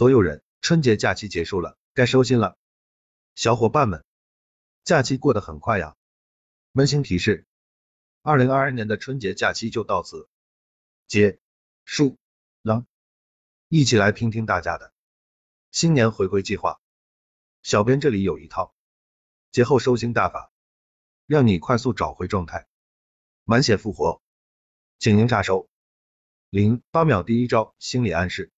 所有人，春节假期结束了，该收心了。小伙伴们，假期过得很快呀。温馨提示，二零二二年的春节假期就到此结束了，一起来听听大家的新年回归计划。小编这里有一套节后收心大法，让你快速找回状态，满血复活。请您查收。零八秒第一招，心理暗示。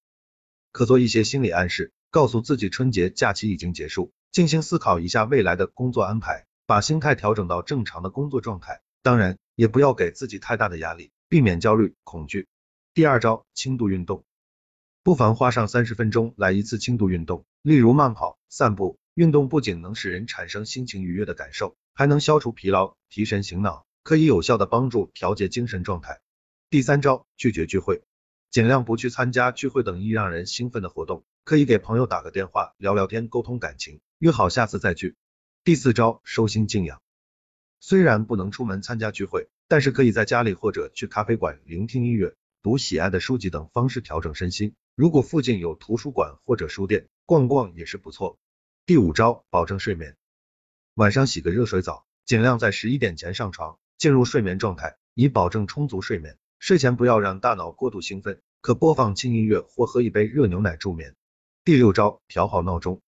可做一些心理暗示，告诉自己春节假期已经结束，静心思考一下未来的工作安排，把心态调整到正常的工作状态。当然，也不要给自己太大的压力，避免焦虑、恐惧。第二招，轻度运动，不妨花上三十分钟来一次轻度运动，例如慢跑、散步。运动不仅能使人产生心情愉悦的感受，还能消除疲劳、提神醒脑，可以有效的帮助调节精神状态。第三招，拒绝聚会。尽量不去参加聚会等易让人兴奋的活动，可以给朋友打个电话聊聊天，沟通感情，约好下次再聚。第四招，收心静养。虽然不能出门参加聚会，但是可以在家里或者去咖啡馆聆听音乐、读喜爱的书籍等方式调整身心。如果附近有图书馆或者书店，逛逛也是不错。第五招，保证睡眠。晚上洗个热水澡，尽量在十一点前上床，进入睡眠状态，以保证充足睡眠。睡前不要让大脑过度兴奋，可播放轻音乐或喝一杯热牛奶助眠。第六招，调好闹钟。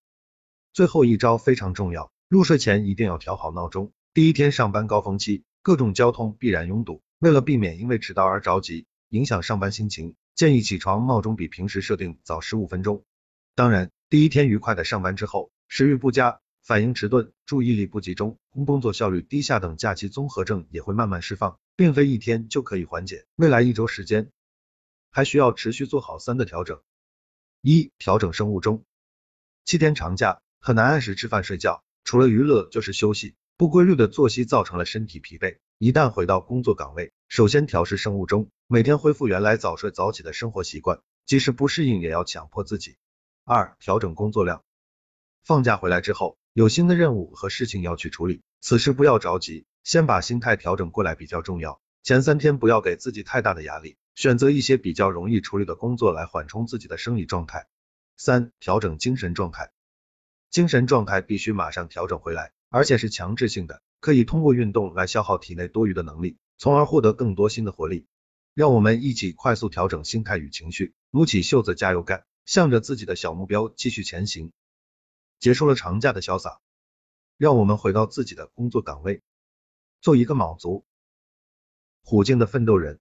最后一招非常重要，入睡前一定要调好闹钟。第一天上班高峰期，各种交通必然拥堵，为了避免因为迟到而着急，影响上班心情，建议起床闹钟比平时设定早十五分钟。当然，第一天愉快的上班之后，食欲不佳。反应迟钝、注意力不集中、工作效率低下等假期综合症也会慢慢释放，并非一天就可以缓解。未来一周时间还需要持续做好三个调整：一、调整生物钟。七天长假很难按时吃饭睡觉，除了娱乐就是休息，不规律的作息造成了身体疲惫。一旦回到工作岗位，首先调试生物钟，每天恢复原来早睡早起的生活习惯，即使不适应也要强迫自己。二、调整工作量。放假回来之后。有新的任务和事情要去处理，此时不要着急，先把心态调整过来比较重要。前三天不要给自己太大的压力，选择一些比较容易处理的工作来缓冲自己的生理状态。三、调整精神状态，精神状态必须马上调整回来，而且是强制性的，可以通过运动来消耗体内多余的能力，从而获得更多新的活力。让我们一起快速调整心态与情绪，撸起袖子加油干，向着自己的小目标继续前行。结束了长假的潇洒，让我们回到自己的工作岗位，做一个卯足、虎劲的奋斗人。